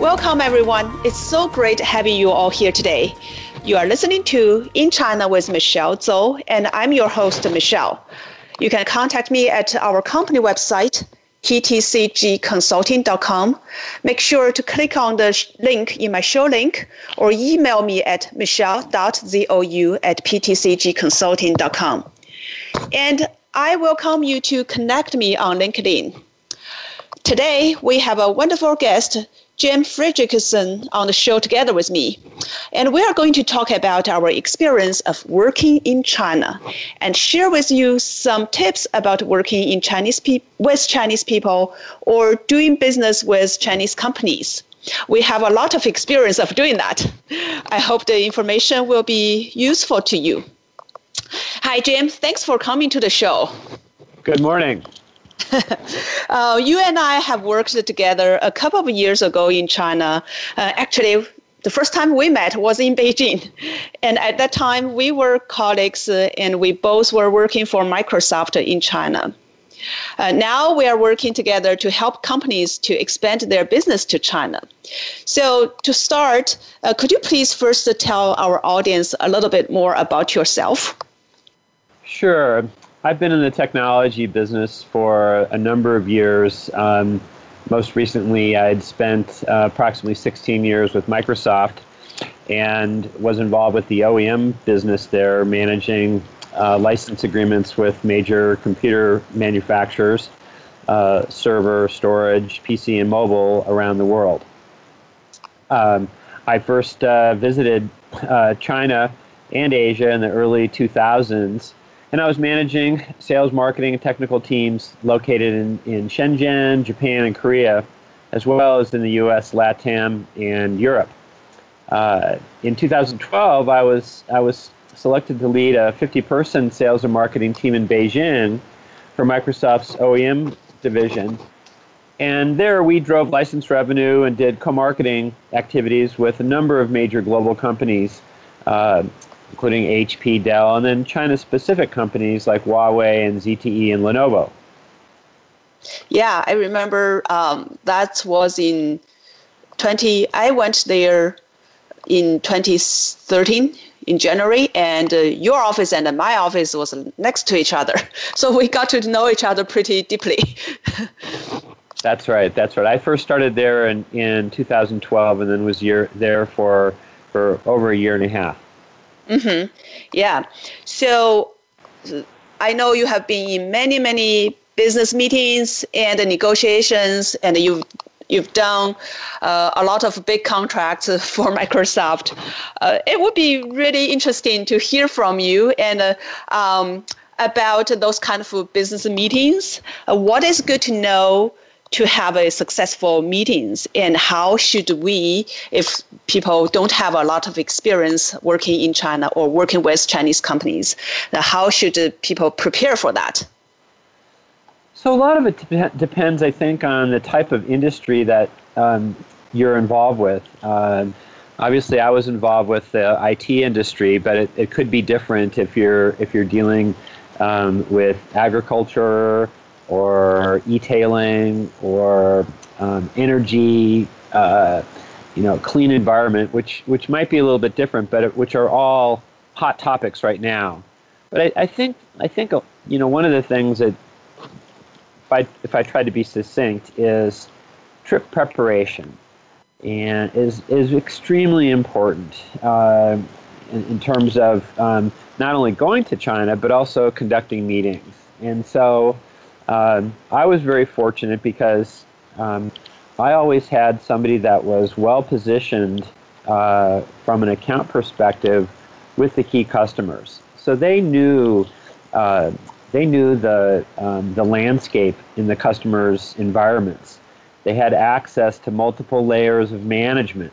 Welcome, everyone. It's so great having you all here today. You are listening to In China with Michelle Zou, and I'm your host, Michelle. You can contact me at our company website, ptcgconsulting.com. Make sure to click on the link in my show link or email me at michelle.zou at ptcgconsulting.com. And I welcome you to connect me on LinkedIn. Today, we have a wonderful guest, Jim Fredricksen on the show together with me. And we are going to talk about our experience of working in China and share with you some tips about working in Chinese pe- with Chinese people or doing business with Chinese companies. We have a lot of experience of doing that. I hope the information will be useful to you. Hi, Jim. Thanks for coming to the show. Good morning. uh, you and I have worked together a couple of years ago in China. Uh, actually, the first time we met was in Beijing. And at that time, we were colleagues uh, and we both were working for Microsoft in China. Uh, now we are working together to help companies to expand their business to China. So, to start, uh, could you please first tell our audience a little bit more about yourself? Sure. I've been in the technology business for a number of years. Um, most recently, I'd spent uh, approximately 16 years with Microsoft and was involved with the OEM business there, managing uh, license agreements with major computer manufacturers, uh, server, storage, PC, and mobile around the world. Um, I first uh, visited uh, China and Asia in the early 2000s and I was managing sales, marketing, and technical teams located in, in Shenzhen, Japan, and Korea, as well as in the US, LATAM, and Europe. Uh, in 2012, I was, I was selected to lead a 50 person sales and marketing team in Beijing for Microsoft's OEM division. And there we drove license revenue and did co marketing activities with a number of major global companies. Uh, including HP, Dell, and then China specific companies like Huawei and ZTE and Lenovo. Yeah, I remember um, that was in 20, I went there in 2013 in January, and uh, your office and my office was next to each other. So we got to know each other pretty deeply. that's right. That's right. I first started there in, in 2012 and then was year, there for, for over a year and a half. Mm-hmm. Yeah. So I know you have been in many, many business meetings and negotiations, and you've you've done uh, a lot of big contracts for Microsoft. Uh, it would be really interesting to hear from you and uh, um, about those kind of business meetings. Uh, what is good to know to have a successful meetings? And how should we if people don't have a lot of experience working in china or working with chinese companies how should people prepare for that? So a lot of it de- depends i think on the type of industry that um, you're involved with. Uh, obviously i was involved with the it industry but it, it could be different if you're if you're dealing um, with agriculture or e-tailing or um, energy, uh, you know, clean environment, which which might be a little bit different, but which are all hot topics right now. But I, I think I think you know one of the things that if I if I try to be succinct is trip preparation, and is is extremely important uh, in, in, terms of um, not only going to China but also conducting meetings. And so um, I was very fortunate because um, I always had somebody that was well positioned uh, from an account perspective with the key customers. So they knew uh, they knew the um, the landscape in the customers' environments, They had access to multiple layers of management,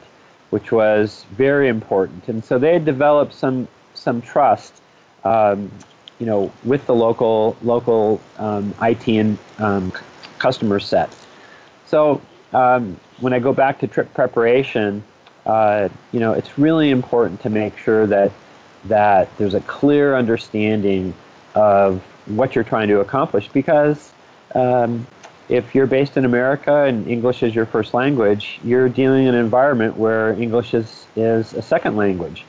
which was very important. And so they had developed some some trust, um, you know, with the local local um, IT and um, customer set. So um, when I go back to trip preparation, uh, you know, it's really important to make sure that that there's a clear understanding of what you're trying to accomplish because um, if you're based in America and English is your first language, you're dealing in an environment where English is, is a second language.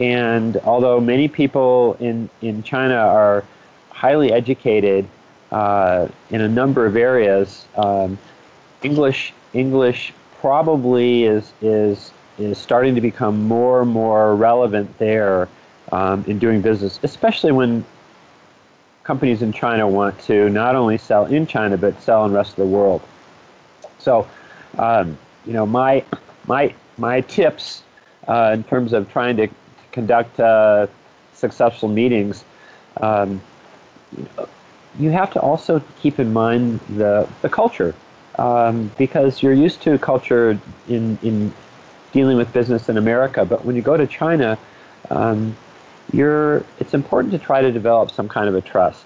And although many people in, in China are highly educated uh, in a number of areas, um, English English probably is is is starting to become more and more relevant there um, in doing business, especially when companies in China want to not only sell in China but sell in the rest of the world. So, um, you know, my my my tips uh, in terms of trying to conduct uh, successful meetings. Um, you have to also keep in mind the, the culture um, because you're used to culture in, in dealing with business in America, but when you go to China, um, you're, it's important to try to develop some kind of a trust.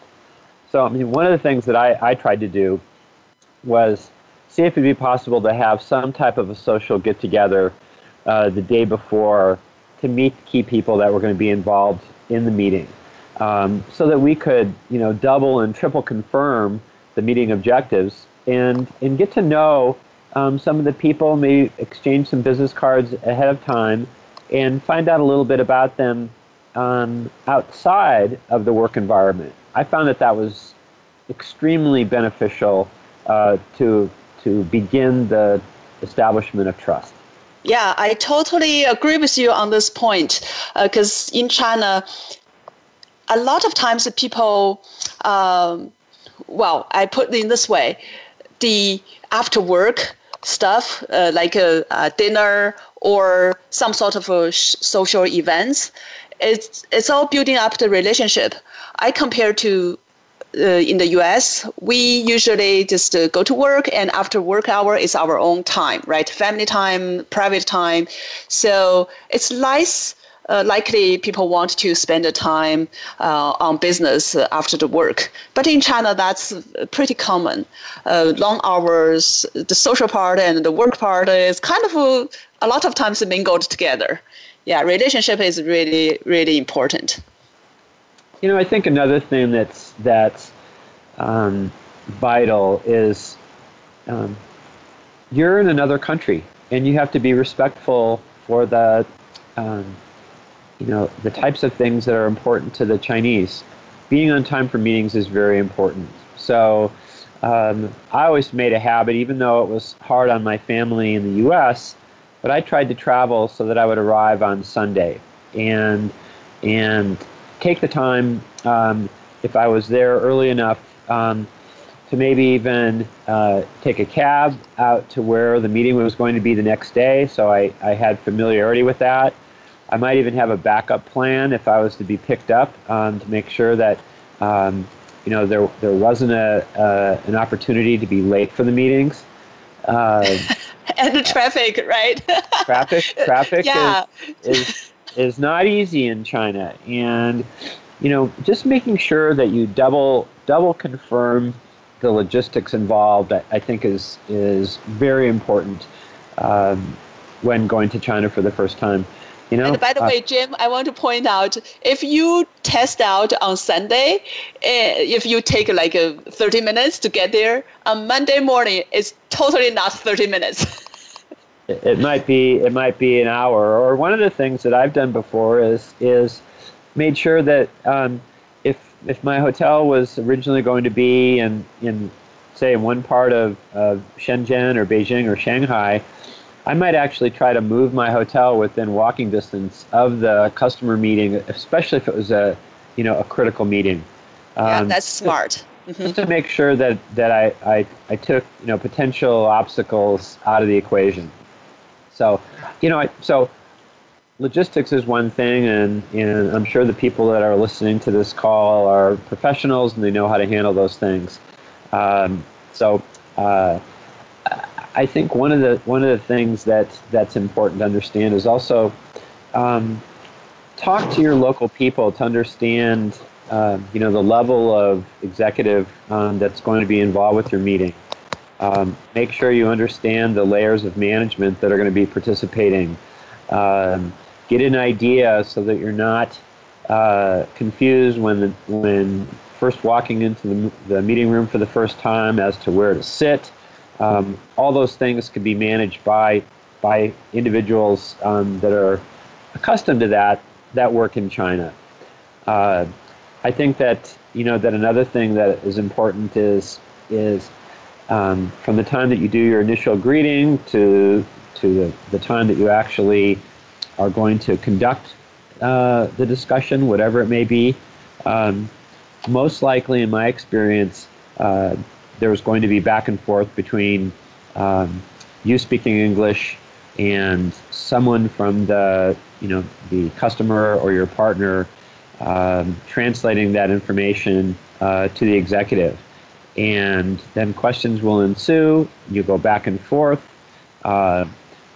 So, I mean, one of the things that I, I tried to do was see if it'd be possible to have some type of a social get together uh, the day before to meet key people that were going to be involved in the meeting, um, so that we could, you know, double and triple confirm the meeting objectives and and get to know um, some of the people, maybe exchange some business cards ahead of time, and find out a little bit about them um, outside of the work environment. I found that that was extremely beneficial uh, to to begin the establishment of trust. Yeah, I totally agree with you on this point because uh, in China, a lot of times people, um, well, I put it in this way, the after work stuff uh, like a, a, dinner or some sort of a social events it's it's all building up the relationship. I compare to uh, in the US, we usually just uh, go to work, and after work hour is our own time, right? Family time, private time. So it's less Uh, likely people want to spend the time uh, on business after the work. But in China, that's pretty common. Uh, long hours, the social part and the work part is kind of a, a lot of times mingled together yeah, relationship is really really important. You know, I think another thing that's that's um, vital is um, you're in another country, and you have to be respectful for the um, you know the types of things that are important to the Chinese. Being on time for meetings is very important. So. Um, I always made a habit, even though it was hard on my family in the U.S., but I tried to travel so that I would arrive on Sunday and and take the time um, if I was there early enough um, to maybe even uh, take a cab out to where the meeting was going to be the next day. So I, I had familiarity with that. I might even have a backup plan if I was to be picked up um, to make sure that um, you know there there wasn't a uh, an opportunity to be late for the meetings. Uh, and the traffic, right? traffic, traffic yeah. is, is is not easy in China, and you know, just making sure that you double double confirm the logistics involved, I, I think is is very important um, when going to China for the first time. You know, and by the uh, way, Jim, I want to point out if you test out on Sunday, eh, if you take like a 30 minutes to get there, on Monday morning, it's totally not 30 minutes. it might be it might be an hour. Or one of the things that I've done before is is made sure that um, if if my hotel was originally going to be in in say in one part of, of Shenzhen or Beijing or Shanghai, I might actually try to move my hotel within walking distance of the customer meeting, especially if it was a, you know, a critical meeting. Um, yeah, that's smart. Just, just to make sure that, that I, I, I took, you know, potential obstacles out of the equation. So, you know, I, so logistics is one thing, and, and I'm sure the people that are listening to this call are professionals and they know how to handle those things. Um, so, uh, I think one of the one of the things that that's important to understand is also um, talk to your local people to understand uh, you know the level of executive um, that's going to be involved with your meeting. Um, make sure you understand the layers of management that are going to be participating. Um, get an idea so that you're not uh, confused when the, when first walking into the, the meeting room for the first time as to where to sit. Um, all those things can be managed by by individuals um, that are accustomed to that that work in China. Uh, I think that you know that another thing that is important is is um, from the time that you do your initial greeting to to the, the time that you actually are going to conduct uh, the discussion, whatever it may be. Um, most likely, in my experience, uh, there's going to be back and forth between um, you speaking English and someone from the you know the customer or your partner um, translating that information uh, to the executive, and then questions will ensue. You go back and forth, uh,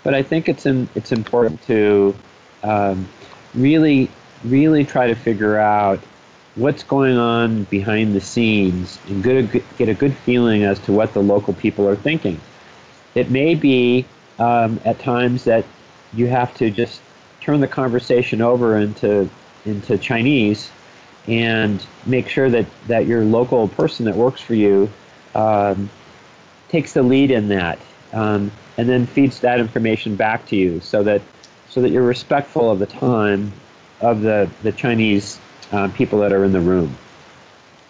but I think it's in, it's important to um, really really try to figure out what's going on behind the scenes and get a, get a good feeling as to what the local people are thinking. It may be um, at times that you have to just turn the conversation over into into Chinese and make sure that, that your local person that works for you um, takes the lead in that um, and then feeds that information back to you so that so that you're respectful of the time of the, the Chinese uh, people that are in the room.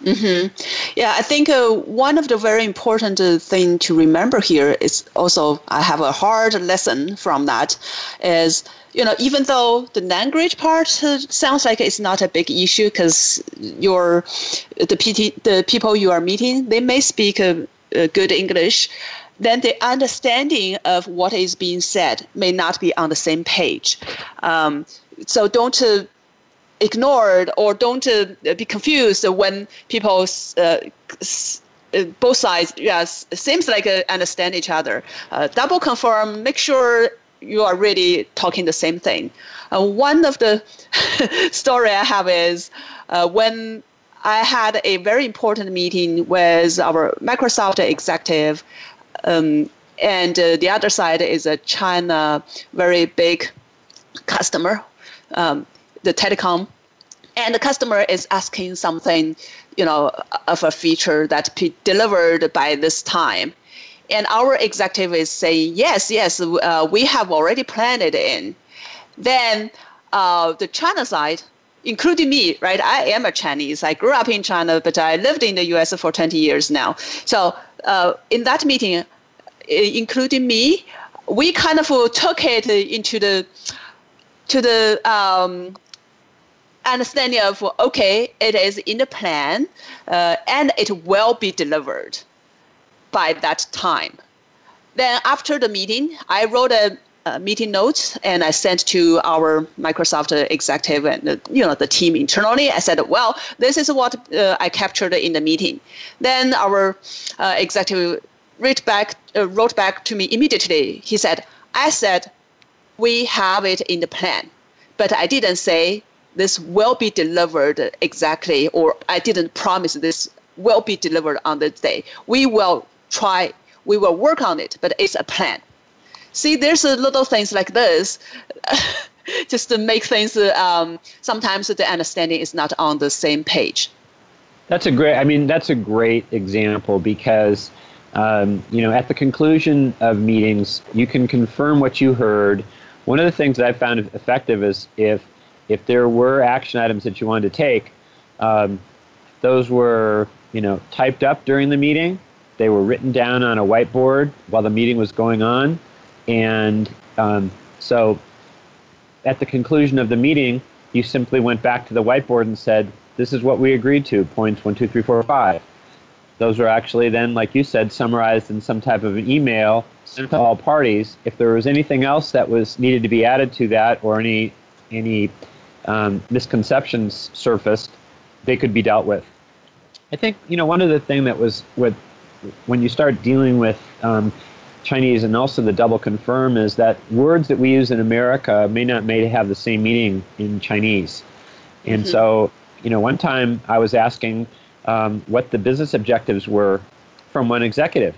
Mm-hmm. Yeah, I think uh, one of the very important uh, thing to remember here is also I have a hard lesson from that is you know even though the language part sounds like it's not a big issue because your the PT the people you are meeting they may speak uh, uh, good English, then the understanding of what is being said may not be on the same page. Um, so don't uh, ignored or don't uh, be confused when people uh, uh, both sides yes seems like uh, understand each other uh, double confirm make sure you are really talking the same thing. Uh, one of the story i have is when i had a very important meeting with our microsoft executive um, and the other side is a china very big customer um, the telecom. And the customer is asking something you know of a feature that be delivered by this time and our executive is saying yes yes uh, we have already planned it in. Then uh, the china side including me right? I am a chinese. I grew up in china but i lived in the us for 20 years now. So uh, in that meeting including me we kind of took it into the to the um, understanding of okay, it is in the plan, uh, and it will be delivered by that time. Then after the meeting, I wrote a, a meeting notes and I sent to our Microsoft executive and uh, you know the team internally. I said, well, this is what uh, I captured in the meeting. Then our uh, executive wrote back, uh, wrote back to me immediately. He said, I said we have it in the plan. But I didn't say this will be delivered exactly, or I didn't promise this will be delivered on this day. We will try, we will work on it, but it's a plan. See, there's a little things like this. just to make things um, sometimes the understanding is not on the same page that's a great i mean that's a great example because um, you know at the conclusion of meetings you can confirm what you heard one of the things that I found effective is if if there were action items that you wanted to take, um, those were you know typed up during the meeting. They were written down on a whiteboard while the meeting was going on, and um, so at the conclusion of the meeting, you simply went back to the whiteboard and said, "This is what we agreed to." Points one, two, three, four, five. Those were actually then, like you said, summarized in some type of an email sent to all parties. If there was anything else that was needed to be added to that, or any any um, misconceptions surfaced, they could be dealt with. I think you know one of the thing that was with when you start dealing with um, Chinese and also the double confirm is that words that we use in America may not may have the same meaning in Chinese. And mm-hmm. so, you know, one time I was asking um, what the business objectives were from one executive,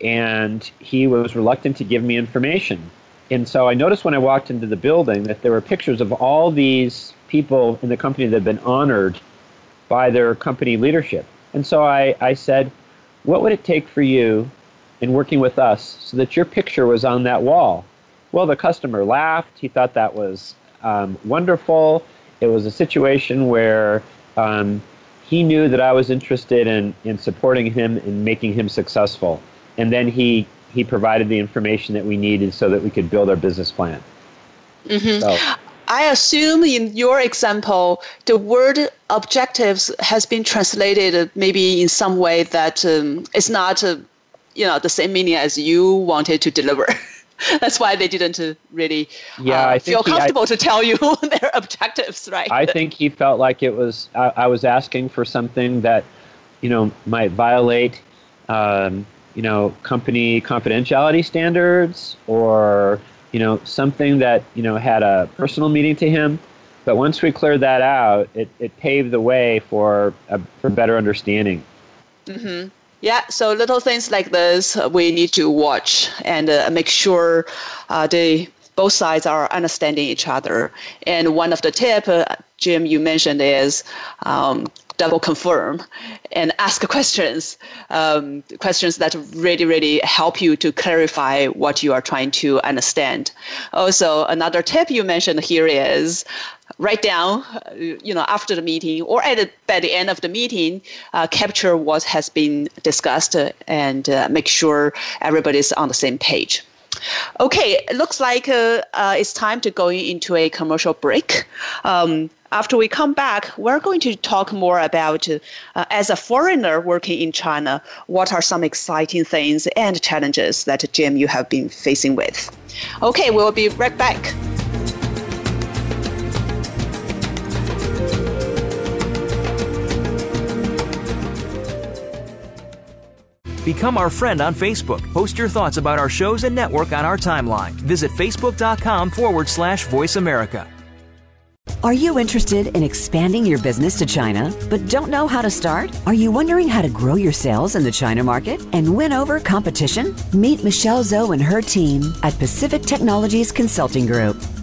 and he was reluctant to give me information. And so I noticed when I walked into the building that there were pictures of all these people in the company that had been honored by their company leadership. And so I, I said, What would it take for you in working with us so that your picture was on that wall? Well, the customer laughed. He thought that was um, wonderful. It was a situation where um, he knew that I was interested in, in supporting him and making him successful. And then he, he provided the information that we needed so that we could build our business plan. Mm-hmm. So. I assume in your example, the word objectives has been translated maybe in some way that um, it's not, uh, you know, the same meaning as you wanted to deliver. That's why they didn't really yeah, uh, feel comfortable he, I, to tell you their objectives, right? I think he felt like it was I, I was asking for something that, you know, might violate, um, you know, company confidentiality standards or you know, something that, you know, had a personal meaning to him. But once we cleared that out, it, it paved the way for, a, for better understanding. Mm-hmm. Yeah, so little things like this we need to watch and uh, make sure uh, they both sides are understanding each other. And one of the tip, uh, Jim, you mentioned is um, double confirm and ask questions, um, questions that really, really help you to clarify what you are trying to understand. Also, another tip you mentioned here is write down, uh, you know, after the meeting or at the, by the end of the meeting, uh, capture what has been discussed and uh, make sure everybody's on the same page. Okay, it looks like uh, uh, it's time to go into a commercial break. Um, after we come back, we're going to talk more about, uh, as a foreigner working in China, what are some exciting things and challenges that, Jim, you have been facing with. Okay, we'll be right back. Become our friend on Facebook. Post your thoughts about our shows and network on our timeline. Visit facebook.com forward slash voice America. Are you interested in expanding your business to China, but don't know how to start? Are you wondering how to grow your sales in the China market and win over competition? Meet Michelle Zou and her team at Pacific Technologies Consulting Group.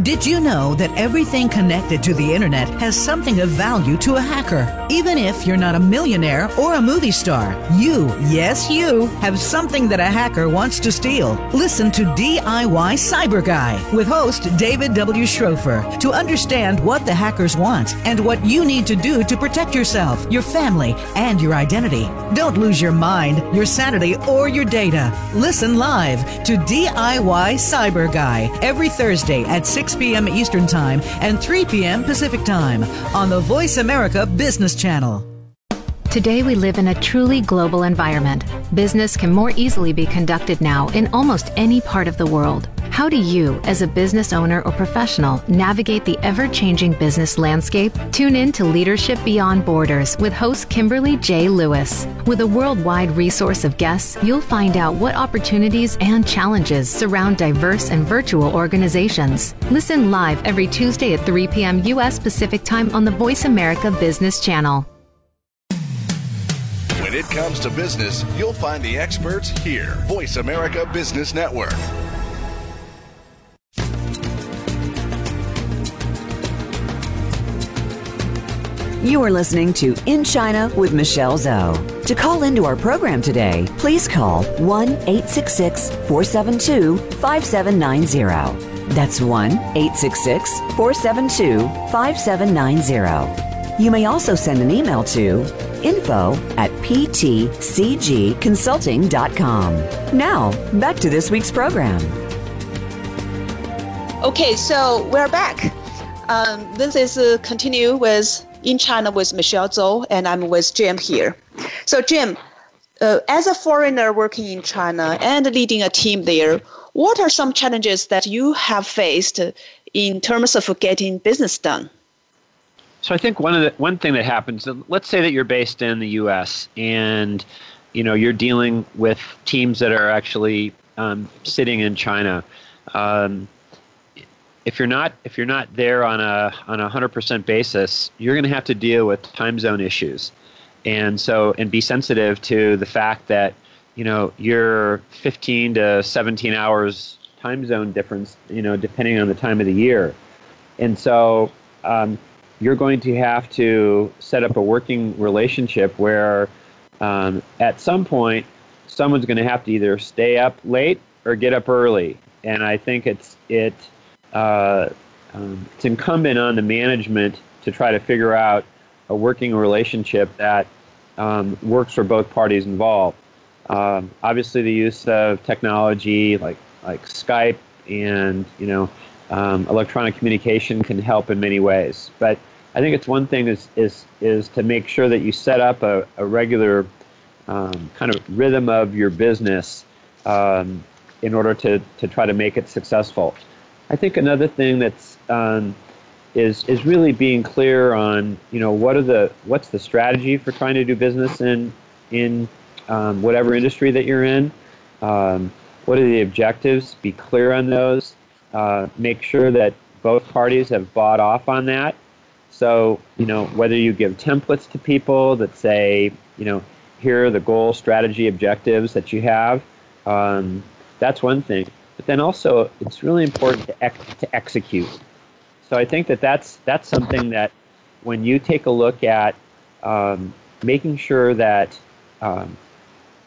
Did you know that everything connected to the internet has something of value to a hacker? Even if you're not a millionaire or a movie star, you, yes, you, have something that a hacker wants to steal. Listen to DIY Cyber Guy with host David W. Schropfer to understand what the hackers want and what you need to do to protect yourself, your family, and your identity. Don't lose your mind, your sanity, or your data. Listen live to DIY Cyber Guy every Thursday at 6 6 p.m. Eastern Time and 3 p.m. Pacific Time on the Voice America Business Channel. Today, we live in a truly global environment. Business can more easily be conducted now in almost any part of the world. How do you, as a business owner or professional, navigate the ever changing business landscape? Tune in to Leadership Beyond Borders with host Kimberly J. Lewis. With a worldwide resource of guests, you'll find out what opportunities and challenges surround diverse and virtual organizations. Listen live every Tuesday at 3 p.m. U.S. Pacific Time on the Voice America Business Channel. Comes to business, you'll find the experts here. Voice America Business Network. You are listening to In China with Michelle Zou. To call into our program today, please call 1 866 472 5790. That's 1 866 472 5790. You may also send an email to info at ptcgconsulting.com. Now, back to this week's program. Okay, so we're back. Um, this is uh, continue with in China with Michelle Zou, and I'm with Jim here. So, Jim, uh, as a foreigner working in China and leading a team there, what are some challenges that you have faced in terms of getting business done? So I think one of the one thing that happens, let's say that you're based in the U.S. and you know you're dealing with teams that are actually um, sitting in China. Um, if you're not if you're not there on a on a hundred percent basis, you're going to have to deal with time zone issues, and so and be sensitive to the fact that you know you're 15 to 17 hours time zone difference, you know, depending on the time of the year, and so. Um, you're going to have to set up a working relationship where um, at some point someone's going to have to either stay up late or get up early. And I think it's it uh, um, it's incumbent on the management to try to figure out a working relationship that um, works for both parties involved. Um, obviously, the use of technology like like Skype and you know um, electronic communication can help in many ways, but I think it's one thing is is is to make sure that you set up a, a regular um, kind of rhythm of your business um, in order to, to try to make it successful. I think another thing that's um, is is really being clear on you know what are the what's the strategy for trying to do business in in um, whatever industry that you're in. Um, what are the objectives? Be clear on those. Uh, make sure that both parties have bought off on that so, you know, whether you give templates to people that say, you know, here are the goal, strategy, objectives that you have, um, that's one thing. But then also, it's really important to, ex- to execute. So I think that that's, that's something that when you take a look at um, making sure that um,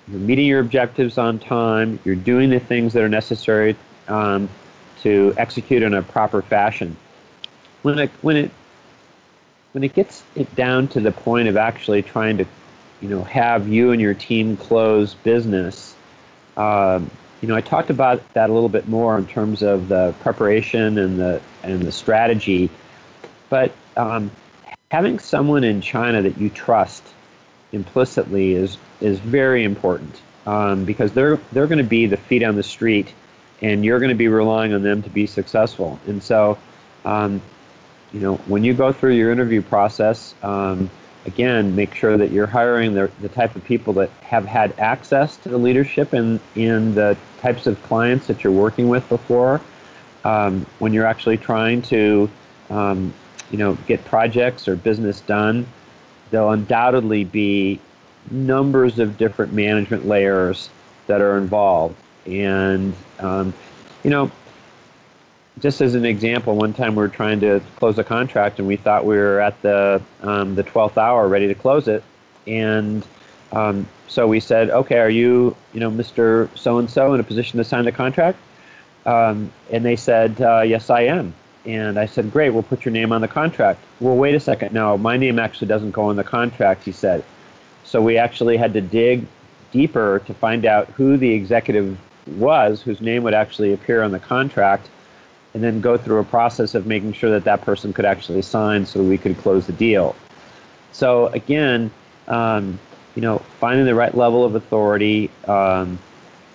you're meeting your objectives on time, you're doing the things that are necessary um, to execute in a proper fashion. When it, when it when it gets it down to the point of actually trying to, you know, have you and your team close business, um, you know, I talked about that a little bit more in terms of the preparation and the and the strategy, but um, having someone in China that you trust implicitly is is very important um, because they're they're going to be the feet on the street, and you're going to be relying on them to be successful. And so, um, you know, when you go through your interview process, um, again, make sure that you're hiring the, the type of people that have had access to the leadership and, in the types of clients that you're working with before. Um, when you're actually trying to, um, you know, get projects or business done, there'll undoubtedly be numbers of different management layers that are involved. And, um, you know, just as an example, one time we were trying to close a contract and we thought we were at the um, the twelfth hour, ready to close it, and um, so we said, "Okay, are you, you know, Mister So and So, in a position to sign the contract?" Um, and they said, uh, "Yes, I am." And I said, "Great, we'll put your name on the contract." Well, wait a second. No, my name actually doesn't go on the contract. He said. So we actually had to dig deeper to find out who the executive was, whose name would actually appear on the contract and then go through a process of making sure that that person could actually sign so we could close the deal. So again, um, you know, finding the right level of authority, um,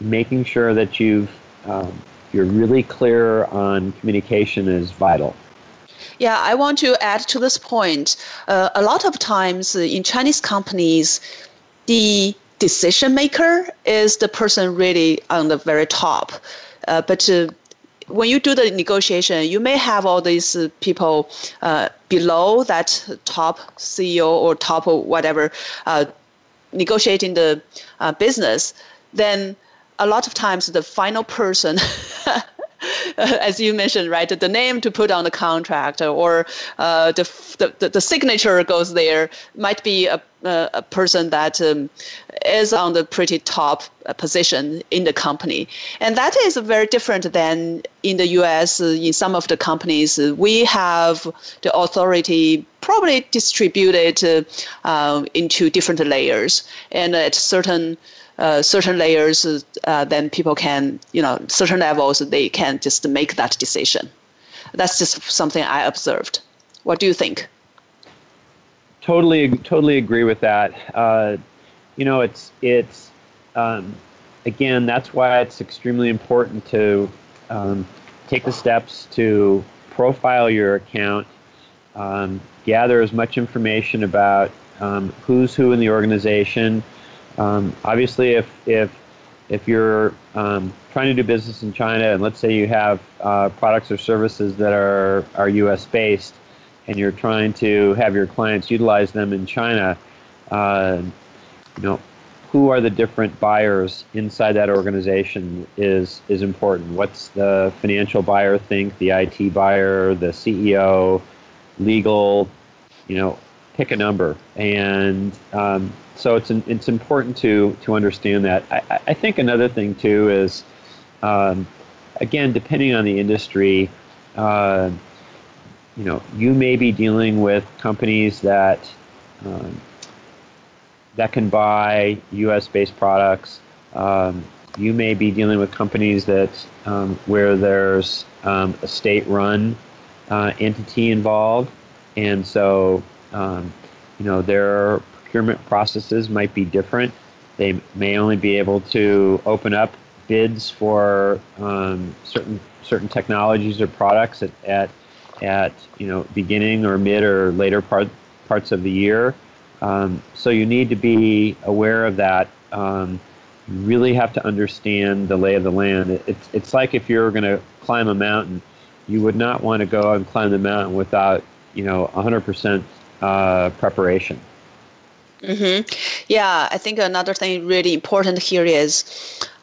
making sure that you've um, you're really clear on communication is vital. Yeah, I want to add to this point. Uh, a lot of times in Chinese companies, the decision maker is the person really on the very top. Uh, but uh, when you do the negotiation, you may have all these people uh, below that top CEO or top or whatever uh, negotiating the uh, business. Then a lot of times the final person as you mentioned, right, the name to put on the contract or uh, the, the, the signature goes there might be a, a person that um, is on the pretty top uh, position in the company. And that is very different than in the US. In some of the companies, we have the authority probably distributed uh, into different layers. And at certain uh, certain layers, uh, then people can, you know, certain levels, they can just make that decision. That's just something I observed. What do you think? totally, totally agree with that. Uh, you know, it's it's um, again that's why it's extremely important to um, take the steps to profile your account, um, gather as much information about um, who's who in the organization. Um, obviously, if if if you're um, trying to do business in China, and let's say you have uh, products or services that are are U.S. based, and you're trying to have your clients utilize them in China, uh, you know, who are the different buyers inside that organization is is important. What's the financial buyer think? The IT buyer, the CEO, legal, you know, pick a number, and um, so it's an, it's important to to understand that. I, I think another thing too is, um, again, depending on the industry. Uh, you know, you may be dealing with companies that um, that can buy U.S.-based products. Um, you may be dealing with companies that um, where there's um, a state-run uh, entity involved, and so um, you know their procurement processes might be different. They may only be able to open up bids for um, certain certain technologies or products at, at at you know beginning or mid or later part parts of the year. Um, so you need to be aware of that. Um, you really have to understand the lay of the land. It's it's like if you're going to climb a mountain, you would not want to go and climb the mountain without you know 100% uh, preparation. Mm-hmm. Yeah, I think another thing really important here is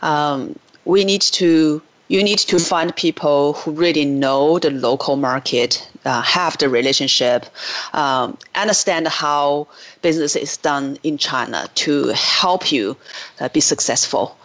um, we need to you need to find people who really know the local market, uh, have the relationship, um, understand how business is done in China to help you uh, be successful.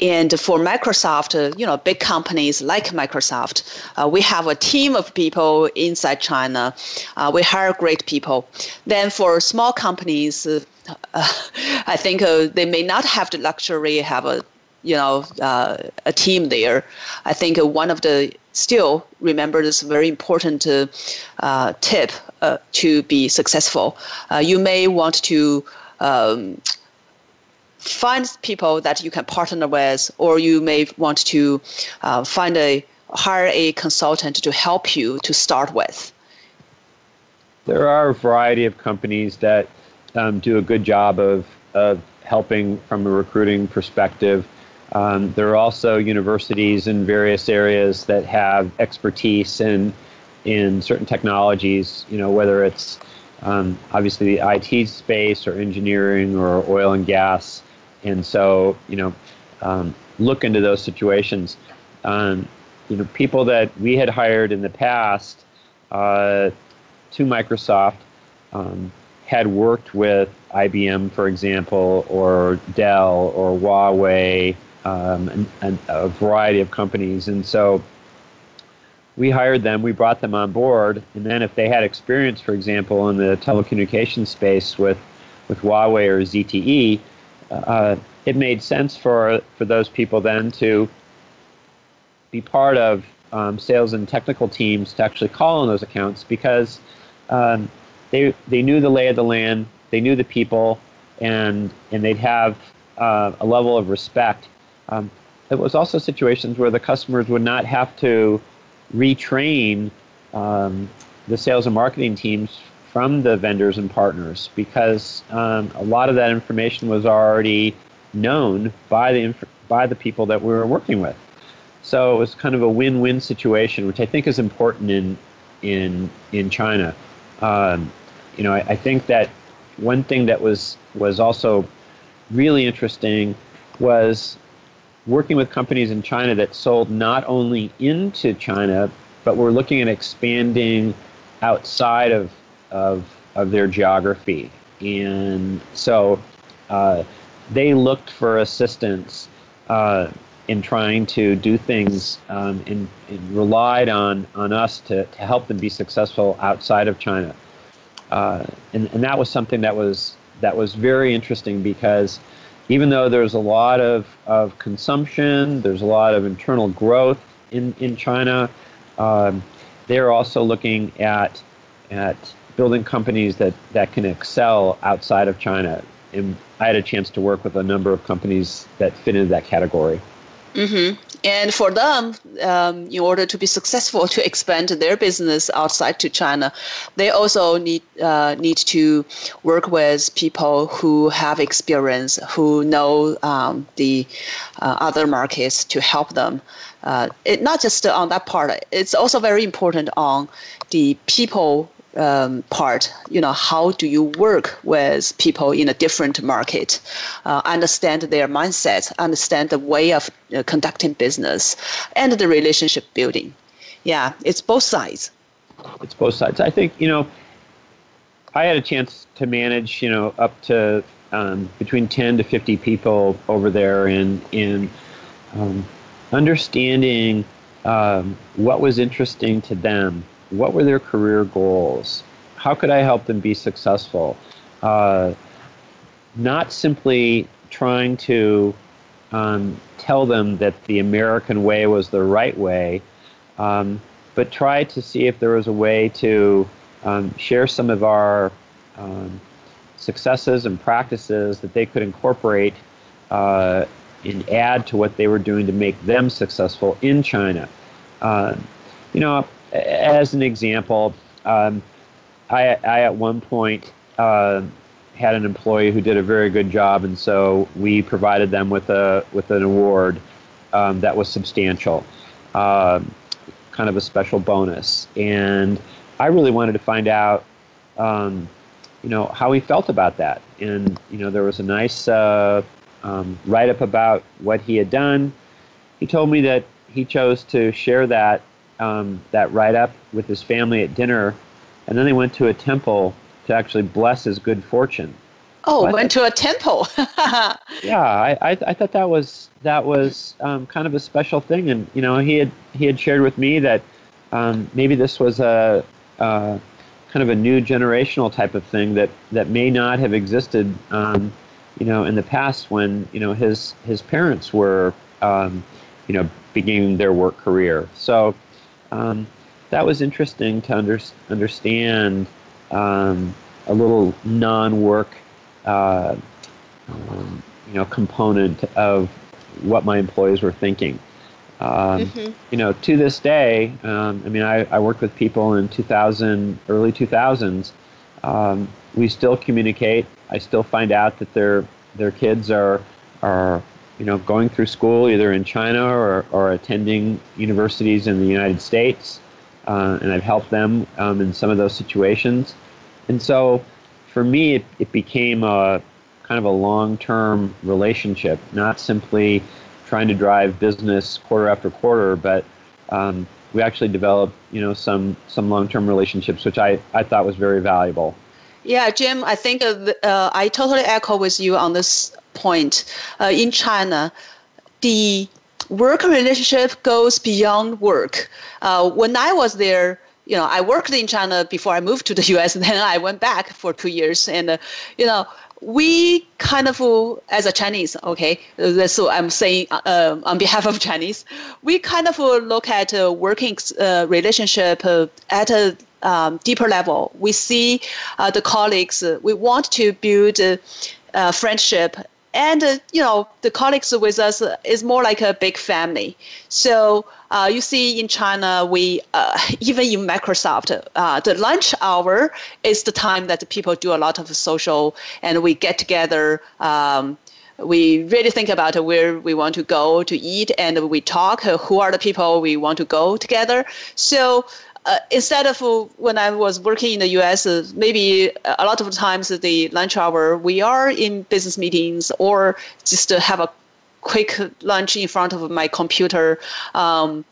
And for Microsoft, uh, you know, big companies like Microsoft, uh, we have a team of people inside China. Uh, we hire great people. Then for small companies, uh, I think they may not have the luxury have a you know uh, a team there. I think one of the still remember this very important uh, tip uh, to be successful. Uh, you may want to. Um, find people that you can partner with, or you may want to uh, find a hire a consultant to help you to start with. There are a variety of companies that um, do a good job of, of helping from a recruiting perspective. Um, there are also universities in various areas that have expertise in in certain technologies. You know, whether it's um, obviously the IT space or engineering or oil and gas, and so you know, um, look into those situations. Um, you know, people that we had hired in the past uh, to Microsoft um, had worked with IBM, for example, or Dell or Huawei um, and, and, a variety of companies. And so we hired them, we brought them on board, and then if they had experience, for example, in the telecommunications space with, with Huawei or ZTE, uh, it made sense for, for those people then to be part of um, sales and technical teams to actually call on those accounts because um, they, they knew the lay of the land, they knew the people, and, and they'd have uh, a level of respect um, it was also situations where the customers would not have to retrain um, the sales and marketing teams from the vendors and partners because um, a lot of that information was already known by the inf- by the people that we were working with. So it was kind of a win-win situation, which I think is important in in in China. Um, you know, I, I think that one thing that was was also really interesting was working with companies in China that sold not only into China, but were looking at expanding outside of, of, of their geography. And so uh, they looked for assistance uh, in trying to do things um, and, and, relied on, on us to, to help them be successful outside of China. Uh, and, and that was something that was, that was very interesting because even though there's a lot of, of consumption, there's a lot of internal growth in, in China, um, they're also looking at, at building companies that, that can excel outside of China. And I had a chance to work with a number of companies that fit into that category. Mm-hmm. And for them, um, in order to be successful to expand their business outside to China, they also need uh, need to work with people who have experience, who know um, the uh, other markets to help them. Uh, it, not just on that part, it's also very important on the people um, part, you know, how do you work with people in a different market, uh, understand their mindset, understand the way of uh, conducting business, and the relationship building. Yeah, it's both sides. It's both sides. I think you know, I had a chance to manage, you know, up to um, between ten to fifty people over there, in in um, understanding um, what was interesting to them what were their career goals? How could I help them be successful? Uh, not simply trying to um, tell them that the American way was the right way, um, but try to see if there was a way to um, share some of our um, successes and practices that they could incorporate uh, and add to what they were doing to make them successful in China. Uh, you know, as an example, um, I, I, at one point uh, had an employee who did a very good job, and so we provided them with a with an award um, that was substantial, uh, kind of a special bonus. And I really wanted to find out, um, you know, how he felt about that. And you know, there was a nice uh, um, write up about what he had done. He told me that he chose to share that um, that write up with his family at dinner, and then they went to a temple to actually bless his good fortune. Oh, so went to a temple. yeah, I, I, I thought that was that was um, kind of a special thing, and you know he had he had shared with me that um, maybe this was a, a, kind of a new generational type of thing that that may not have existed, um, you know, in the past when you know his his parents were, um, you know, beginning their work career. So um, that was interesting to under, understand um, a little non-work, uh, um, you know, component of what my employees were thinking. Um, mm-hmm. You know, to this day, um, I mean, I, I, worked with people in 2000, early 2000s. Um, we still communicate. I still find out that their their kids are are you know, going through school either in China or, or attending universities in the United States, uh, and I've helped them um, in some of those situations. And so, for me, it, it became a kind of a long-term relationship, not simply trying to drive business quarter after quarter, but um, we actually developed, you know, some some long-term relationships, which I, I thought was very valuable. Yeah, Jim, I think uh, I totally echo with you on this point, uh, in China, the work relationship goes beyond work. Uh, when I was there, you know, I worked in China before I moved to the U.S. And then I went back for two years, and uh, you know, we kind of, as a Chinese, okay, so I'm saying uh, on behalf of Chinese, we kind of look at uh, working uh, relationship uh, at a um, deeper level. We see uh, the colleagues. we want to build friendship and uh, you know the colleagues with us is more like a big family. So uh, you see in china we uh, even in microsoft uh, the lunch hour is the time that people do a lot of social and we get together um, we really think about where we want to go to eat and we talk who are the people we want to go together. So uh, instead of when I was working in the US, uh, maybe a lot of times the lunch hour, we are in business meetings or just to have a quick lunch in front of my computer. Um,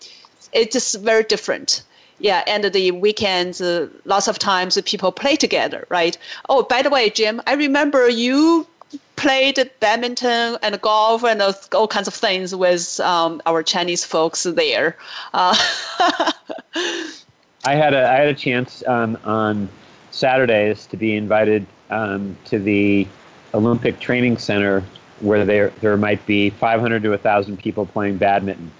it's just very different. Yeah, and the weekends, uh, lots of times people play together, right? Oh, by the way, Jim, I remember you played badminton and golf and all kinds of things with um, our Chinese folks there. Uh, I had a I had a chance um, on Saturdays to be invited um, to the Olympic Training Center where there there might be 500 to 1,000 people playing badminton,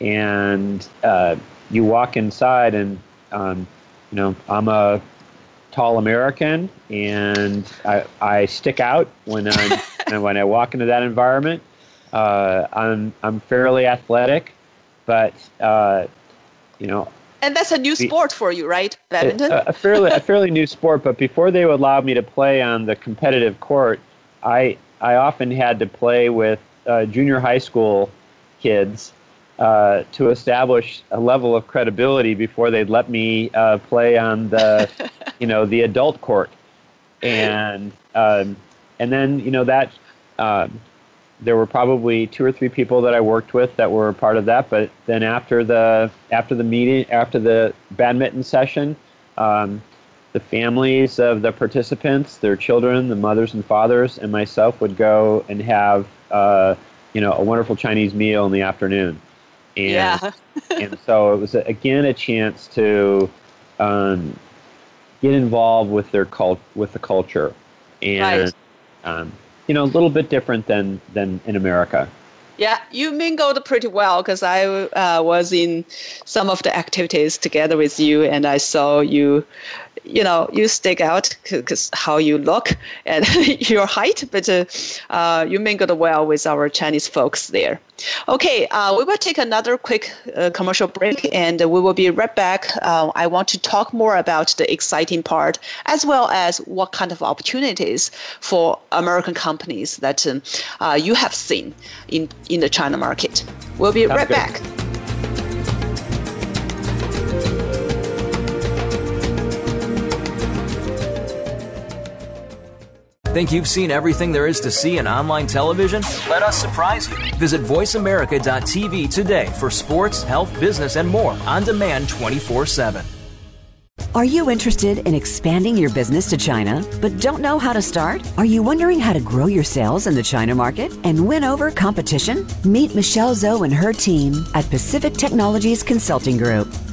and uh, you walk inside and um, you know I'm a tall American, and I, I stick out when I'm and when I walk into that environment. Uh, I'm I'm fairly athletic, but uh, you know. And that's a new sport for you, right? Badminton. A, a fairly a fairly new sport, but before they would allow me to play on the competitive court, I I often had to play with uh, junior high school kids uh, to establish a level of credibility before they'd let me uh, play on the, you know, the adult court, and um, and then you know that um, there were probably two or three people that I worked with that were part of that. But then after the after the meeting, after the badminton session. Um, the families of the participants, their children, the mothers and fathers, and myself would go and have, uh, you know, a wonderful Chinese meal in the afternoon. And, yeah. and so it was again a chance to um, get involved with their cult with the culture, and Right. um, you know a little bit different than than in America. Yeah, you mingled pretty well because I uh, was in some of the activities together with you, and I saw you. You know, you stick out because how you look and your height, but uh, uh, you mingled well with our Chinese folks there. Okay, uh, we will take another quick uh, commercial break, and we will be right back. Uh, I want to talk more about the exciting part, as well as what kind of opportunities for American companies that um, uh, you have seen in in the China market. We'll be Sounds right good. back. Think you've seen everything there is to see in online television? Let us surprise you. Visit VoiceAmerica.tv today for sports, health, business, and more on demand 24 7. Are you interested in expanding your business to China but don't know how to start? Are you wondering how to grow your sales in the China market and win over competition? Meet Michelle Zou and her team at Pacific Technologies Consulting Group.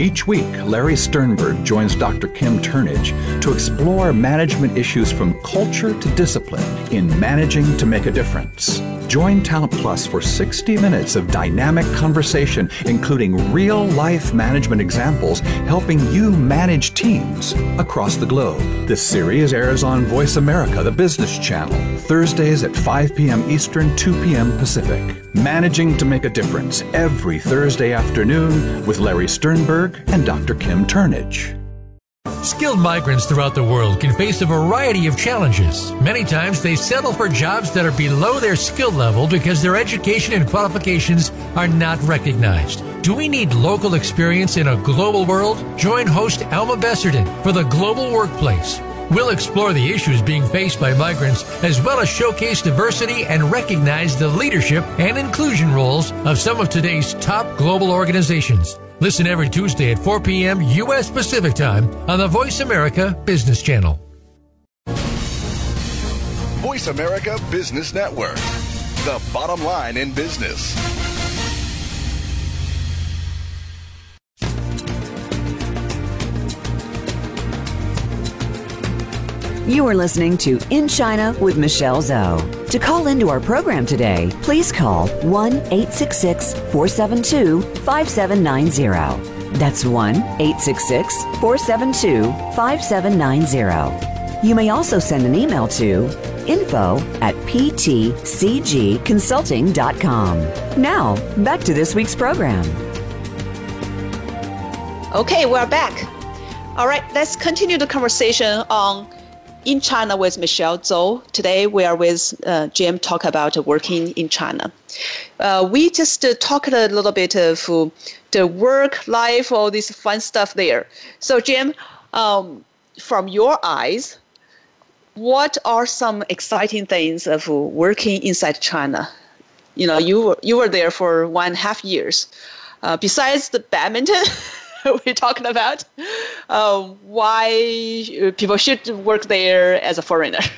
Each week, Larry Sternberg joins Dr. Kim Turnage to explore management issues from culture to discipline in managing to make a difference. Join Talent Plus for 60 minutes of dynamic conversation, including real life management examples helping you manage teams across the globe. This series airs on Voice America, the business channel, Thursdays at 5 p.m. Eastern, 2 p.m. Pacific. Managing to make a difference every Thursday afternoon with Larry Sternberg and Dr. Kim Turnage. Skilled migrants throughout the world can face a variety of challenges. Many times they settle for jobs that are below their skill level because their education and qualifications are not recognized. Do we need local experience in a global world? Join host Alma Besserton for the Global Workplace. We'll explore the issues being faced by migrants as well as showcase diversity and recognize the leadership and inclusion roles of some of today's top global organizations. Listen every Tuesday at 4 p.m. U.S. Pacific Time on the Voice America Business Channel. Voice America Business Network, the bottom line in business. You are listening to In China with Michelle Zou. To call into our program today, please call 1 866 472 5790. That's 1 866 472 5790. You may also send an email to info at ptcgconsulting.com. Now, back to this week's program. Okay, we're back. All right, let's continue the conversation on in China with Michelle Zou. Today we are with uh, Jim talk about working in China. Uh, we just uh, talked a little bit of the work life, all this fun stuff there. So Jim, um, from your eyes, what are some exciting things of working inside China? You know, you were, you were there for one and a half years. Uh, besides the badminton we're talking about, uh, why people should work there as a foreigner.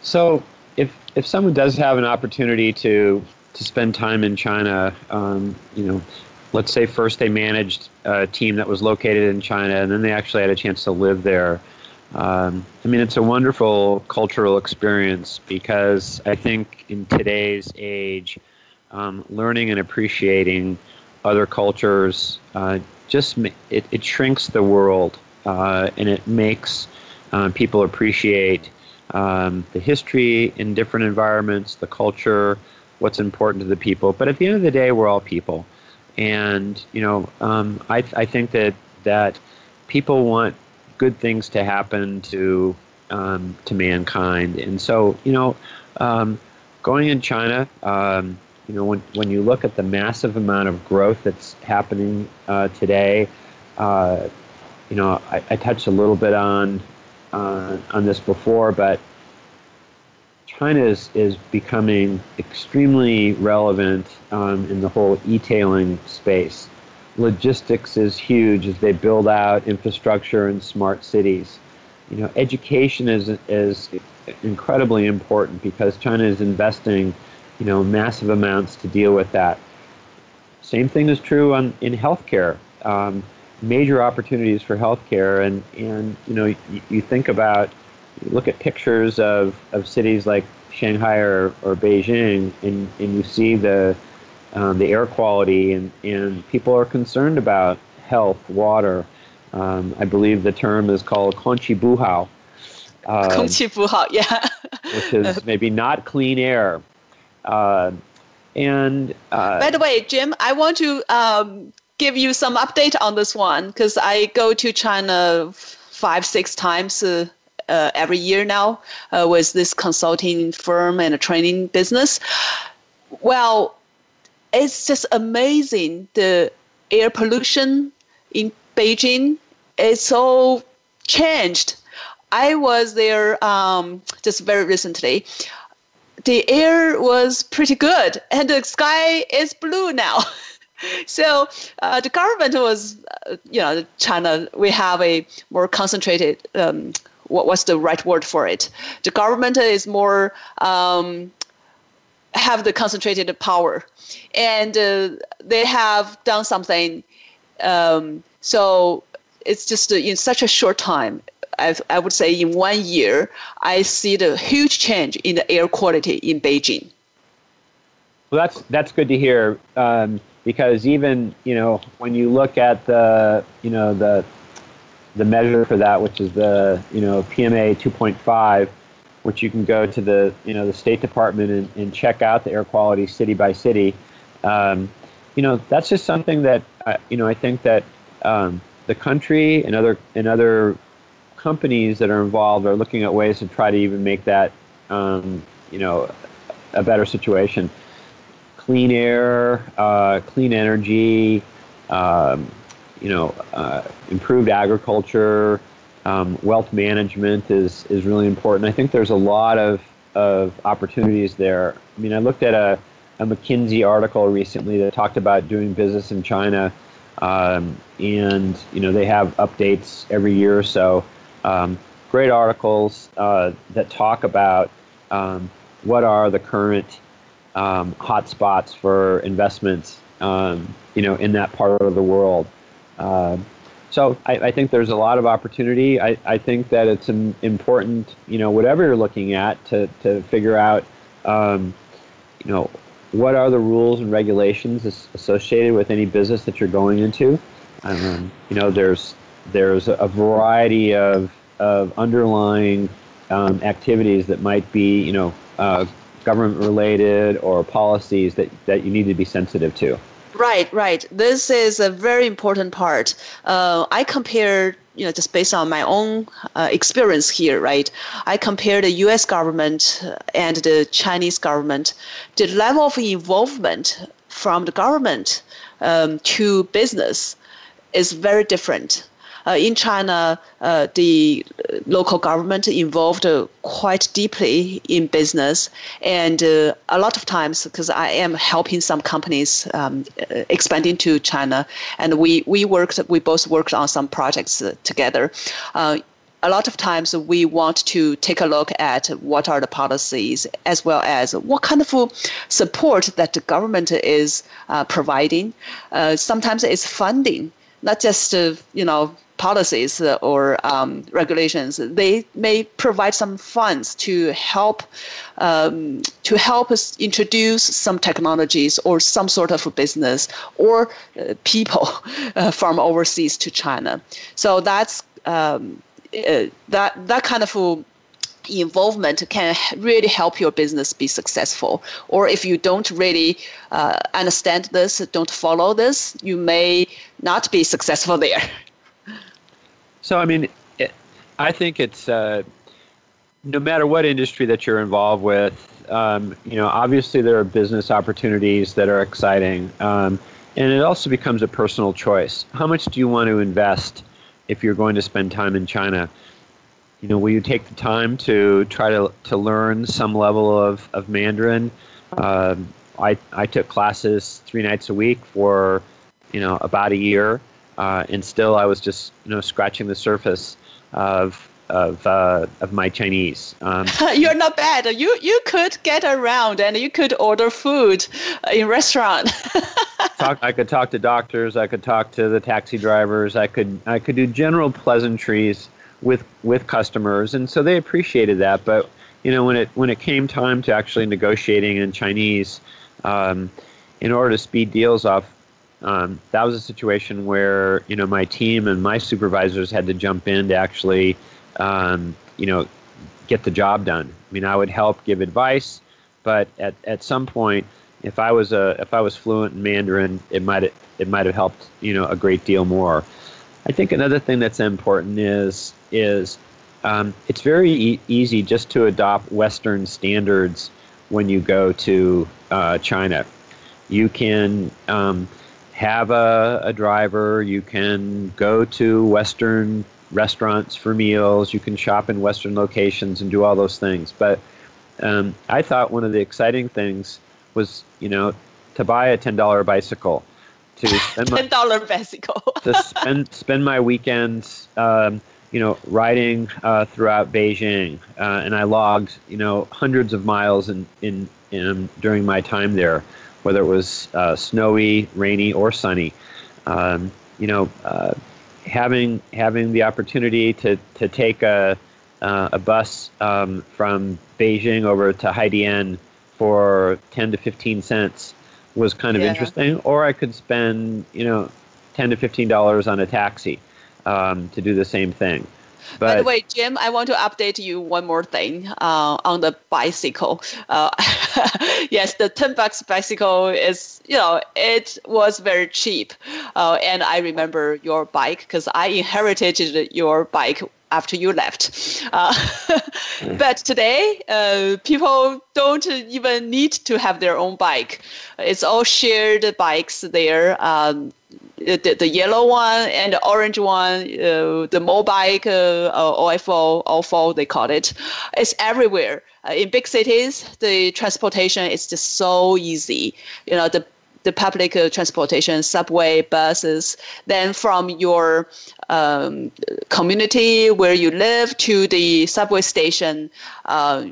So if if someone does have an opportunity to to spend time in China. Um, you know, let's say first they managed a team that was located in China, and then they actually had a chance to live there. Um, I mean, it's a wonderful cultural experience because I think in today's age, um, learning and appreciating other cultures uh, just it, it shrinks the world uh, and it makes uh, people appreciate um, the history in different environments, the culture, what's important to the people. But at the end of the day, we're all people, and you know, um, I, I think that that people want good things to happen to um, to mankind. And so, you know, um, going in China, um, you know, when when you look at the massive amount of growth that's happening uh, today, uh, you know, I, I, touched a little bit on uh, on this before, but China is, is becoming extremely relevant um, in the whole e-tailing space logistics is huge as they build out infrastructure and smart cities. You know, education is is incredibly important because China is investing, you know, massive amounts to deal with that. Same thing is true on in healthcare. Um, major opportunities for healthcare, and and you know, you, you think about, you look at pictures of, of cities like Shanghai or, or Beijing, and, and you see the um, the air quality, and, and people are concerned about health, water. Um, I believe the term is called Kongqi buhao. Uh, Kongqi buhao, yeah. which is maybe not clean air. Uh, and uh, by the way, Jim, I want to um, give you some update on this one because I go to China five, six times uh, uh, every year now uh, with this consulting firm and a training business. Well, it's just amazing the air pollution in Beijing is so changed. I was there um, just very recently. The air was pretty good, and the sky is blue now. so uh, the government was, uh, you know, China. We have a more concentrated. Um, what, what's the right word for it? The government is more um, have the concentrated power, and uh, they have done something. Um, so it's just uh, in such a short time. I, I would say in one year, I see the huge change in the air quality in Beijing. Well, that's that's good to hear um, because even you know when you look at the you know the the measure for that, which is the you know PMA 2.5, which you can go to the you know the State Department and, and check out the air quality city by city. Um, you know that's just something that uh, you know I think that um, the country and other and other companies that are involved are looking at ways to try to even make that um, you know a better situation. Clean air, uh, clean energy, um, you know, uh, improved agriculture, um, wealth management is, is really important. I think there's a lot of, of opportunities there. I mean, I looked at a, a McKinsey article recently that talked about doing business in China, um, and you know they have updates every year or so. Um, great articles uh, that talk about um, what are the current um, hotspots for investments, um, you know, in that part of the world. Uh, so I, I, think there's a lot of opportunity. I, I think that it's important, you know, whatever you're looking at, to, to figure out, um, you know, what are the rules and regulations associated with any business that you're going into. Um, you know, there's there's a variety of of underlying um, activities that might be, you know, uh, government related or policies that, that you need to be sensitive to. Right, right. This is a very important part. Uh, I compare, you know, just based on my own uh, experience here, right? I compare the U.S. government and the Chinese government. The level of involvement from the government um, to business is very different. Uh, in China, uh, the local government involved uh, quite deeply in business, and a lot of times, because I am helping some companies um, expanding to China, and we we worked, we both worked on some projects together. A lot of times we want to take a look at what are the policies as well as what kind of support that the government is uh, providing. Uh, sometimes it's funding, not just uh, you know policies or um, regulations. They may provide some funds to help um, to help us introduce some technologies or some sort of business or uh, people uh, from overseas to China. So that's um, uh, that that kind of involvement can really help your business be successful. Or if you don't really uh, understand this, don't follow this, you may not be successful there. So, I mean, it, I think it's uh, no matter what industry that you're involved with, um, you know, obviously there are business opportunities that are exciting. Um, and it also becomes a personal choice. How much do you want to invest if you're going to spend time in China? You know, will you take the time to try to, to learn some level of, of Mandarin? Um, I, I took classes three nights a week for, you know, about a year uh, and still I was just you know scratching the surface of of uh, of my Chinese. Um, You're not bad. You you could get around and you could order food in restaurant. talk, I could talk to doctors. I could talk to the taxi drivers. I could I could do general pleasantries with with customers, and so they appreciated that. But you know when it when it came time to actually negotiating in Chinese, um, in order to speed deals off um, that was a situation where you know my team and my supervisors had to jump in to actually um, you know get the job done. I mean, I would help give advice, but at, at some point, if I was a if I was fluent in Mandarin, it might it might have helped you know a great deal more. I think another thing that's important is is um, it's very e- easy just to adopt Western standards when you go to uh, China. You can um, have a, a driver. You can go to Western restaurants for meals. You can shop in Western locations and do all those things. But um, I thought one of the exciting things was, you know, to buy a ten dollar bicycle, to spend ten dollar bicycle, to spend spend my weekends, um, you know, riding uh, throughout Beijing, uh, and I logged, you know, hundreds of miles in in, in during my time there whether it was uh, snowy, rainy, or sunny. Um, you know, uh, having having the opportunity to to take a uh, a bus um, from Beijing over to Haidian for ten to fifteen cents was kind of yeah. interesting. Or I could spend you know ten to fifteen dollars on a taxi um, to do the same thing. But, By the way, Jim, I want to update you one more thing uh, on the bicycle. Uh, yes, the 10 bucks bicycle is, you know, it was very cheap. Uh, and I remember your bike because I inherited your bike after you left. Uh, but today, uh, people don't even need to have their own bike. It's all shared bikes there. Um, the, the yellow one and the orange one, uh, the mobike, uh, OFO, OFO, they call it. It's everywhere. Uh, in big cities, the transportation is just so easy. You know, the the public uh, transportation, subway, buses. Then from your um, community where you live to the subway station, uh,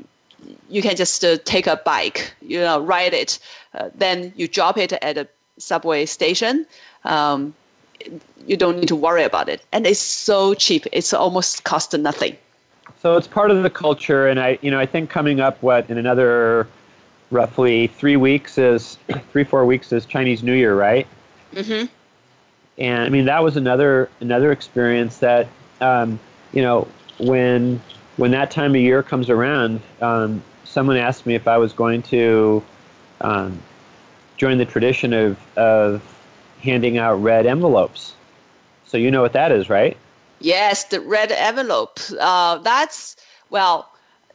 you can just uh, take a bike, you know, ride it. Uh, then you drop it at a subway station um, you don't need to worry about it. And it's so cheap; it's almost cost nothing. So it's part of the culture, and I, you know, I think coming up what in another roughly three weeks is three four weeks is Chinese New Year, right? Mm-hmm. And I mean that was another another experience that um, you know when when that time of year comes around, um, someone asked me if I was going to um, join the tradition of of handing out red envelopes. So you know what that is, right? Yes, the red envelope. Uh, that's well,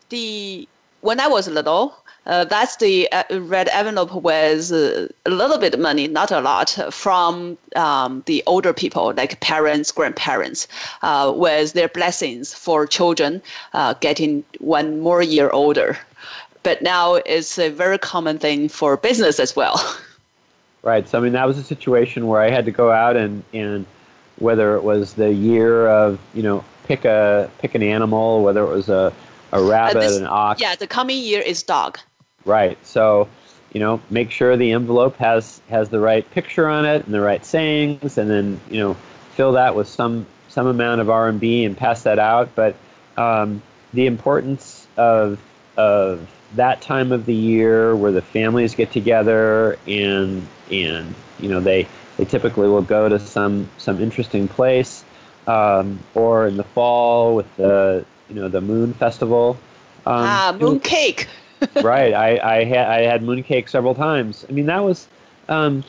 the when I was little, uh, that's the uh, red envelope with uh, a little bit of money, not a lot, from um, the older people, like parents, grandparents, uh, with their blessings for children uh, getting one more year older. But now it's a very common thing for business as well. Right. So I mean, that was a situation where I had to go out and and whether it was the year of you know pick a pick an animal, whether it was a a rabbit, uh, this, an ox. Yeah, the coming year is dog. Right. So, you know, make sure the envelope has has the right picture on it and the right sayings, and then you know, fill that with some some amount of RMB and pass that out. But um, the importance of of that time of the year where the families get together and and you know they they typically will go to some some interesting place um, or in the fall with the you know the moon festival. Um, ah moon cake right I, I had I had moon cake several times. I mean that was um,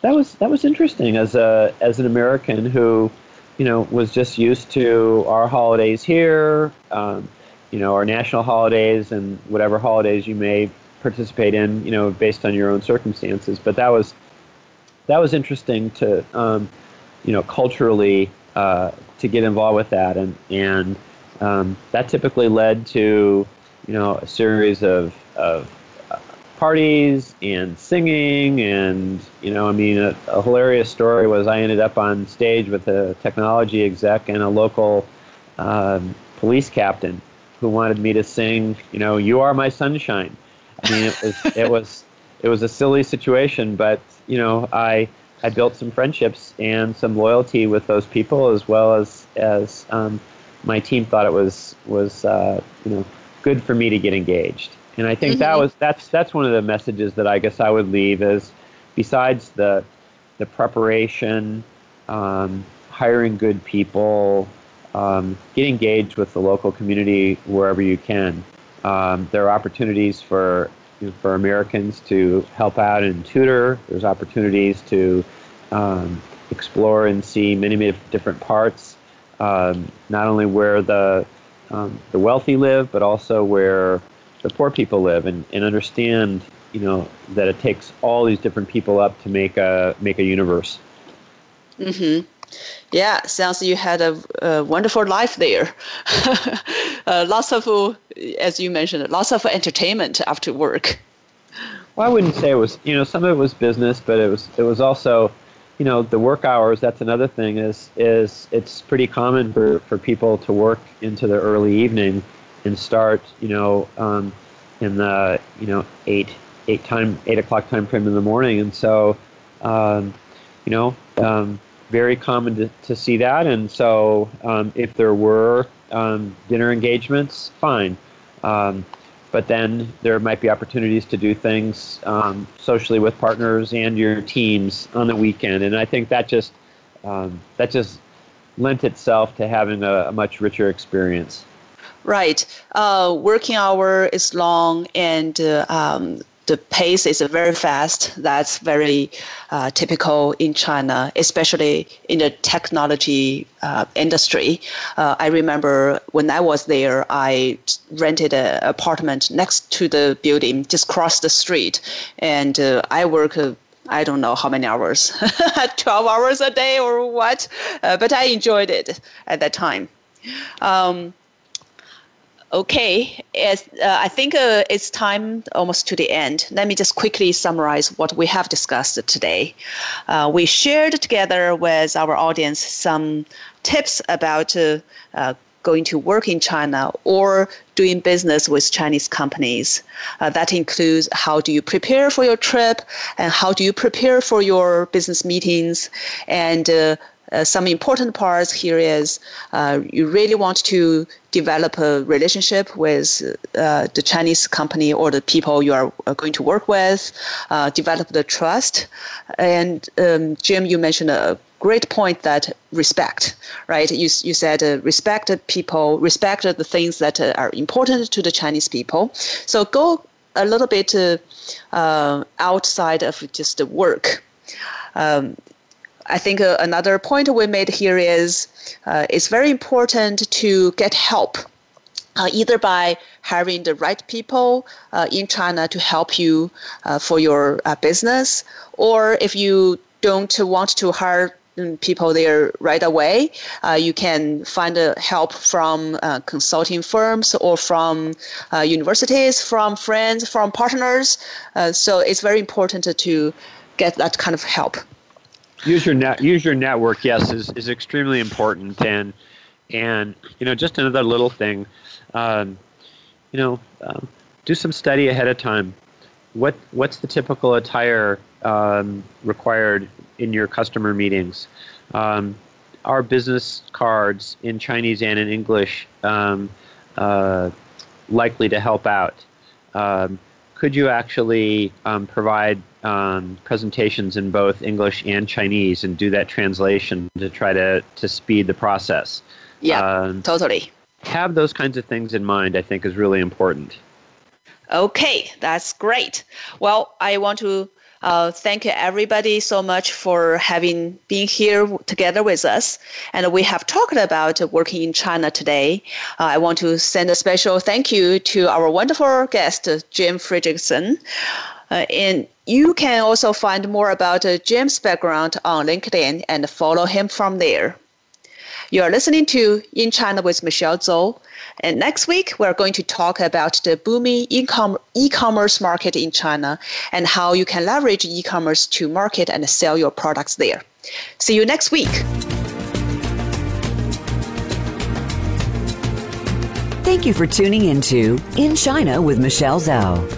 that was that was interesting as a as an American who you know was just used to our holidays here um, you know, our national holidays and whatever holidays you may participate in, you know, based on your own circumstances. But that was that was interesting to, um, you know, culturally uh, to get involved with that, and and um, that typically led to, you know, a series of of uh, parties and singing and you know, I mean, a, a hilarious story was I ended up on stage with a technology exec and a local um, police captain who wanted me to sing, you know, "You Are My Sunshine." I mean, it was it was it was a silly situation, but you know, I I built some friendships and some loyalty with those people, as well as as um, my team thought it was was uh, you know good for me to get engaged. And I think mm-hmm. that was that's that's one of the messages that I guess I would leave is besides the the preparation, um, hiring good people, um, get engaged with the local community wherever you can. Um, there are opportunities for for Americans to help out and tutor. There's opportunities to um, explore and see many, many different parts, um, not only where the um, the wealthy live, but also where the poor people live, and, and understand you know that it takes all these different people up to make a make a universe. Mm-hmm. Yeah, sounds you had a, a wonderful life there. uh, lots of, as you mentioned, lots of entertainment after work. Well, I wouldn't say it was. You know, some of it was business, but it was it was also, you know, the work hours. That's another thing. Is is it's pretty common for for people to work into the early evening and start, you know, um, in the you know eight eight time eight o'clock time frame in the morning, and so, um, you know. Um, very common to, to see that. And so, um, if there were um, dinner engagements, fine. Um, but then there might be opportunities to do things um, socially with partners and your teams on the weekend. And I think that just um, that just lent itself to having a, a much richer experience. Right. Uh, working hour is long, and uh, um, the pace is very fast. That's very uh, typical in China, especially in the technology uh, industry. Uh, I remember when I was there, I rented an apartment next to the building, just across the street, and uh, I work. Uh, I don't know how many hours, 12 hours a day or what, uh, but I enjoyed it at that time. Um, Okay, as, uh, I think uh, it's time almost to the end. Let me just quickly summarize what we have discussed today. Uh, we shared together with our audience some tips about uh, uh, going to work in China or doing business with Chinese companies. Uh, that includes how do you prepare for your trip and how do you prepare for your business meetings and uh, some important parts here is uh, you really want to develop a relationship with uh, the Chinese company or the people you are going to work with, uh, develop the trust. And um, Jim, you mentioned a great point that respect, right? You, you said uh, respect people, respect the things that uh, are important to the Chinese people. So go a little bit outside of just the work. Um, I think uh, another point we made here is uh, it's very important to get help. Uh, either by hiring the right people uh, in China to help you uh, for your uh, business, or if you don't want to hire mm, people there right away. Uh, you can find uh, help from uh, consulting firms or from universities, from friends, from partners. so it's very important to get that kind of help use your net use your network yes is, is extremely important and And you know, just another little thing, um, you know, um, do some study ahead of time. What what's the typical attire um, required in your customer meetings? Um, our business cards in Chinese and in English um, uh, likely to help out? Um, could you actually um, provide um, presentations in both English and Chinese and do that translation to try to, to speed the process? Yeah, um, totally. Have those kinds of things in mind, I think, is really important. Okay, that's great. Well, I want to uh, thank everybody so much for having been here together with us. And we have talked about working in China today. Uh, I want to send a special thank you to our wonderful guest, Jim Fredricksen. Uh, and you can also find more about uh, Jim's background on LinkedIn and follow him from there. You are listening to In China with Michelle Zou. And next week, we're going to talk about the booming e-commerce market in China and how you can leverage e-commerce to market and sell your products there. See you next week. Thank you for tuning into In China with Michelle Zou.